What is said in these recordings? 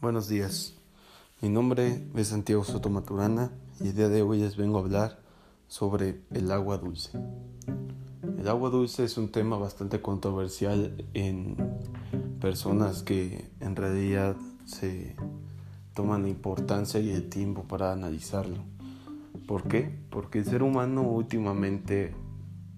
Buenos días. Mi nombre es Santiago Soto Maturana y el día de hoy les vengo a hablar sobre el agua dulce. El agua dulce es un tema bastante controversial en personas que en realidad se toman la importancia y el tiempo para analizarlo. ¿Por qué? Porque el ser humano últimamente,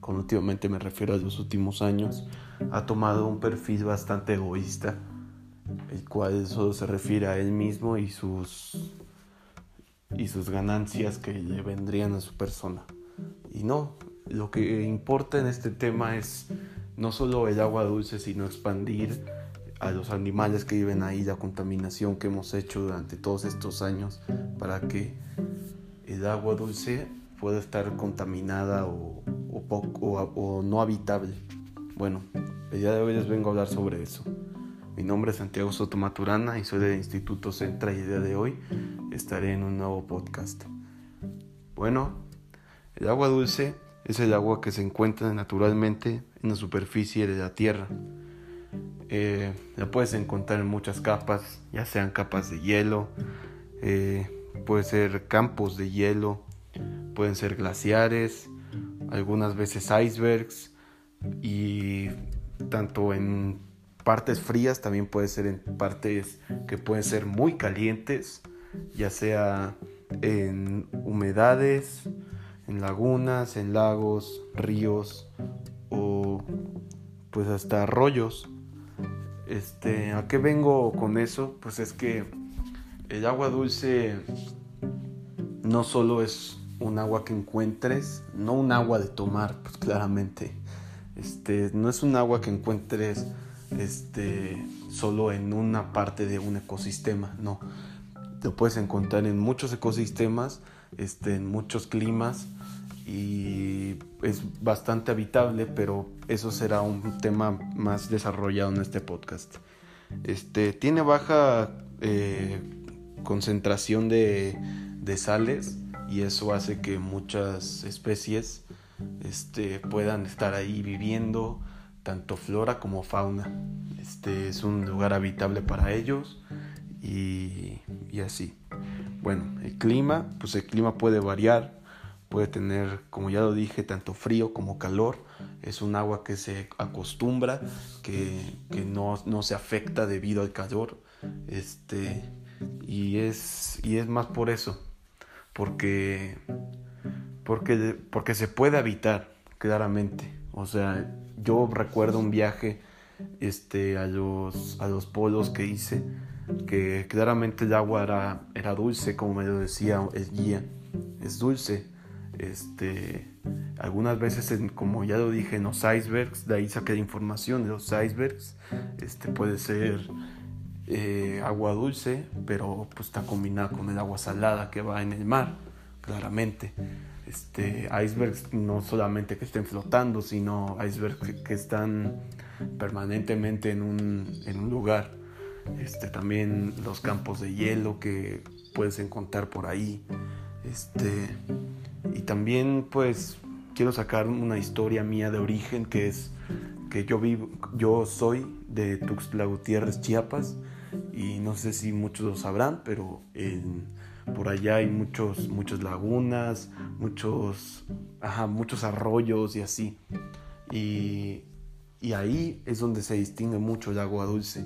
con últimamente me refiero a los últimos años, ha tomado un perfil bastante egoísta el cual solo se refiere a él mismo y sus y sus ganancias que le vendrían a su persona. Y no, lo que importa en este tema es no solo el agua dulce, sino expandir a los animales que viven ahí, la contaminación que hemos hecho durante todos estos años para que el agua dulce pueda estar contaminada o, o, o no habitable. Bueno, el día de hoy les vengo a hablar sobre eso. Mi nombre es Santiago Soto Maturana y soy del Instituto Centra y el día de hoy estaré en un nuevo podcast. Bueno, el agua dulce es el agua que se encuentra naturalmente en la superficie de la Tierra. Eh, la puedes encontrar en muchas capas, ya sean capas de hielo, eh, puede ser campos de hielo, pueden ser glaciares, algunas veces icebergs y tanto en partes frías, también puede ser en partes que pueden ser muy calientes, ya sea en humedades, en lagunas, en lagos, ríos o pues hasta arroyos. Este, ¿a qué vengo con eso? Pues es que el agua dulce no solo es un agua que encuentres, no un agua de tomar, pues claramente. Este, no es un agua que encuentres este, solo en una parte de un ecosistema, no. Lo puedes encontrar en muchos ecosistemas, este, en muchos climas y es bastante habitable, pero eso será un tema más desarrollado en este podcast. Este, tiene baja eh, concentración de, sales y eso hace que muchas especies puedan estar ahí viviendo tanto flora como fauna. Este es un lugar habitable para ellos y, y, así. Bueno, el clima, pues el clima puede variar, puede tener, como ya lo dije, tanto frío como calor. Es un agua que se acostumbra, que, que no, no, se afecta debido al calor. Este, y, es, y es más por eso, porque, porque, porque se puede habitar claramente. O sea, yo recuerdo un viaje este, a, los, a los polos que hice, que claramente el agua era, era dulce, como me lo decía el guía, es dulce. Este, algunas veces, como ya lo dije, en los icebergs, de ahí saqué la información de los icebergs, este, puede ser eh, agua dulce, pero pues está combinada con el agua salada que va en el mar, claramente este, icebergs no solamente que estén flotando, sino icebergs que, están permanentemente en un, en un lugar. Este, también los campos de hielo que puedes encontrar por ahí. Este, y también pues quiero sacar una historia mía de origen que es que yo vivo, yo soy de Tuxtla Gutiérrez, Chiapas, y no sé si muchos lo sabrán, pero en por allá hay muchos, muchas lagunas, muchos, ajá, muchos arroyos y así. Y, y, ahí es donde se distingue mucho el agua dulce.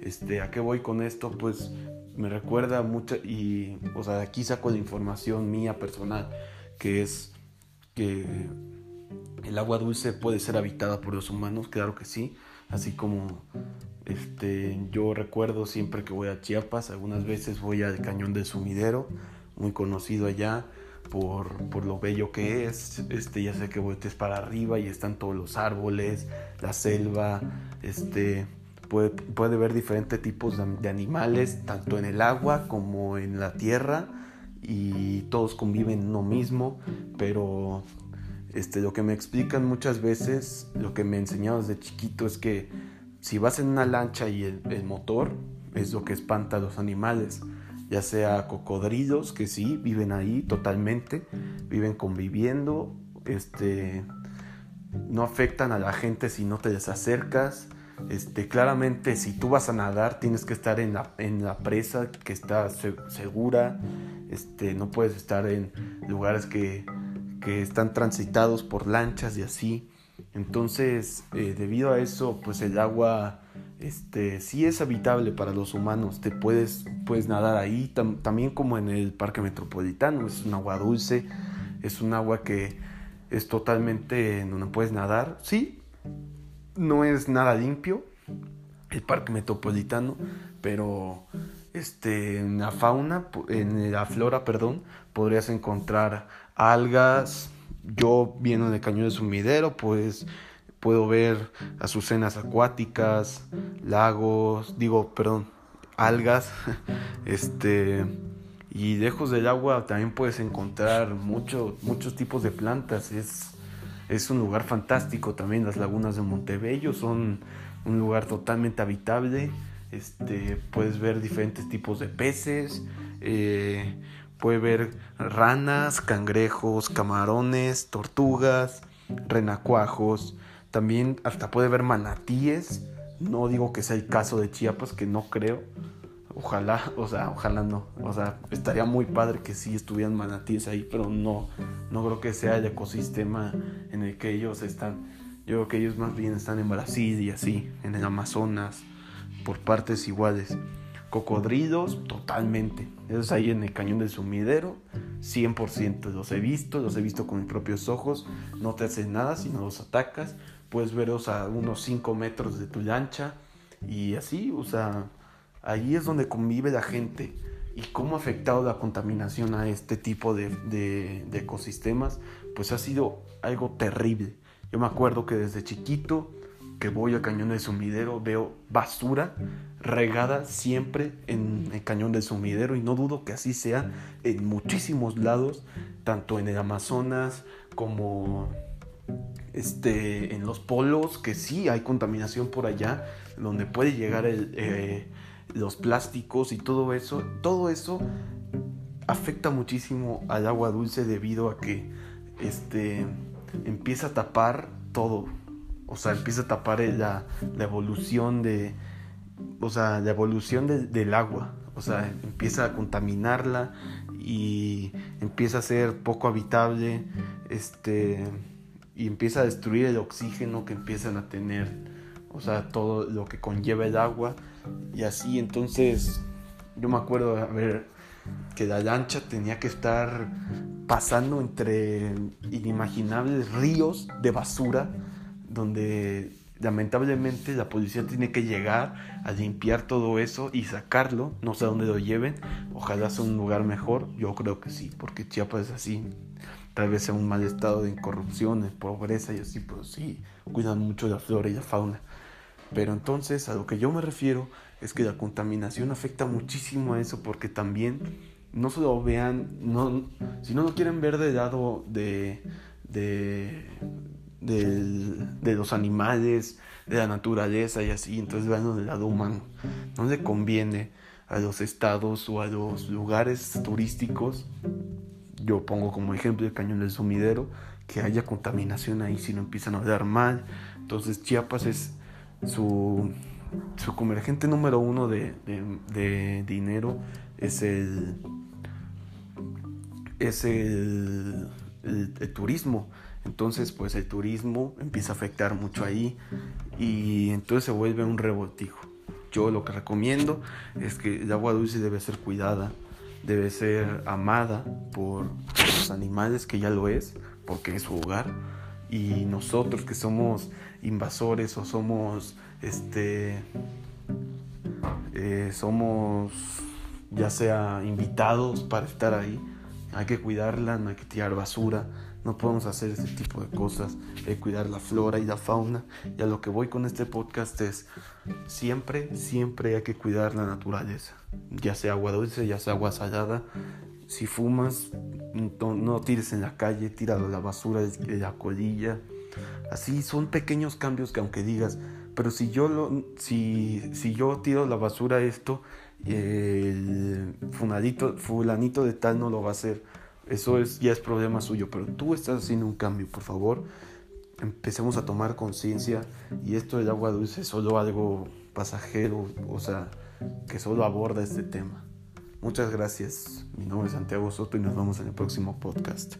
Este, ¿A qué voy con esto? Pues me recuerda mucho y, o sea, aquí saco la información mía personal, que es que el agua dulce puede ser habitada por los humanos, claro que sí, así como este, yo recuerdo siempre que voy a Chiapas, algunas veces voy al Cañón del Sumidero, muy conocido allá por, por lo bello que es. Este, ya sé que voltees para arriba y están todos los árboles, la selva, este, puede, puede ver diferentes tipos de, animales, tanto en el agua como en la tierra, y todos conviven en lo mismo, pero este, lo que me explican muchas veces, lo que me enseñado desde chiquito es que si vas en una lancha y el, motor es lo que espanta a los animales, ya sea cocodrilos que sí viven ahí totalmente, viven conviviendo, este, no afectan a la gente si no te les acercas, Este, claramente, si tú vas a nadar, tienes que estar en la, en la presa que está segura. Este, no puedes estar en lugares que, que están transitados por lanchas y así. Entonces, eh, debido a eso, pues el agua este, sí es habitable para los humanos. Te puedes, nadar ahí, también como en el Parque Metropolitano. Es un agua dulce, es un agua que es totalmente en donde puedes nadar. Sí, no es nada limpio el Parque Metropolitano, pero este, en la fauna, en la flora, perdón, podrías encontrar algas. Yo viendo en el cañón de sumidero, pues puedo ver azucenas acuáticas, lagos, digo, perdón, algas, este, y lejos del agua también puedes encontrar mucho, muchos tipos de plantas, es, es un lugar fantástico también, las lagunas de Montebello son un lugar totalmente habitable, este, puedes ver diferentes tipos de peces, eh, puedes ver ranas, cangrejos, camarones, tortugas, renacuajos, también hasta puede ver manatíes. No digo que sea el caso de Chiapas, que no creo. Ojalá, o sea, ojalá no. O sea, estaría muy padre que sí estuvieran manatíes ahí, pero no, no creo que sea el ecosistema en el que ellos están. Yo creo que ellos más bien están en Brasil y así, en el Amazonas, por partes iguales. Cocodrilos, totalmente. Esos ahí en el cañón del sumidero, 100%. Los he visto, los he visto con mis propios ojos. No te hacen nada si no los atacas puedes verlos a unos 5 metros de tu lancha y así, o sea, ahí es donde convive la gente y cómo ha afectado la contaminación a este tipo de, de, ecosistemas, pues ha sido algo terrible. Yo me acuerdo que desde chiquito que voy al cañón del sumidero veo basura regada siempre en el cañón del sumidero y no dudo que así sea en muchísimos lados, tanto en el Amazonas como este, en los polos, que sí hay contaminación por allá, donde puede llegar eh, los plásticos y todo eso, todo eso afecta muchísimo al agua dulce debido a que este, empieza a tapar todo, o sea, empieza a tapar la, evolución de, o sea, la evolución del agua, o sea, empieza a contaminarla y empieza a ser poco habitable, este y empieza a destruir el oxígeno que empiezan a tener, o sea, todo lo que conlleva el agua. Y así, entonces yo me acuerdo a ver que la lancha tenía que estar pasando entre inimaginables ríos de basura donde lamentablemente la policía tiene que llegar a limpiar todo eso y sacarlo, no sé a dónde lo lleven, ojalá sea un lugar mejor, yo creo que sí, porque Chiapas es así, tal vez sea un mal estado de corrupción, de pobreza y así, pero sí, cuidan mucho la flora y la fauna. Pero entonces a lo que yo me refiero es que la contaminación afecta muchísimo a eso porque también no solo vean, no, si no lo quieren ver del lado de, de, los animales, de la naturaleza y así, entonces vean del lado humano. No le conviene a los estados o a los lugares turísticos yo pongo como ejemplo el cañón del sumidero, que haya contaminación ahí si no empiezan a dar mal. Entonces Chiapas es su, su convergente número uno de, de, dinero, es el, es el, el, turismo. Entonces, pues el turismo empieza a afectar mucho ahí y entonces se vuelve un revoltijo. Yo lo que recomiendo es que el agua dulce debe ser cuidada, debe ser amada por los animales, que ya lo es, porque es su hogar, y nosotros que somos invasores o somos, este, eh, somos ya sea invitados para estar ahí, hay que cuidarla, no hay que tirar basura, no podemos hacer ese tipo de cosas, que cuidar la flora y la fauna. Y a lo que voy con este podcast es, siempre, siempre hay que cuidar la naturaleza, ya sea agua dulce, ya sea agua salada. Si fumas, no, tires en la calle, tira la basura de la colilla. Así son pequeños cambios que aunque digas, pero si yo, si, si yo tiro la basura esto, el fulanito, fulanito de tal no lo va a hacer eso es, ya es problema suyo, pero tú estás haciendo un cambio, por favor. empecemos a tomar conciencia y esto del agua dulce es solo algo pasajero, o sea, que solo aborda este tema. Muchas gracias. Mi nombre es Santiago Soto y nos vemos en el próximo podcast.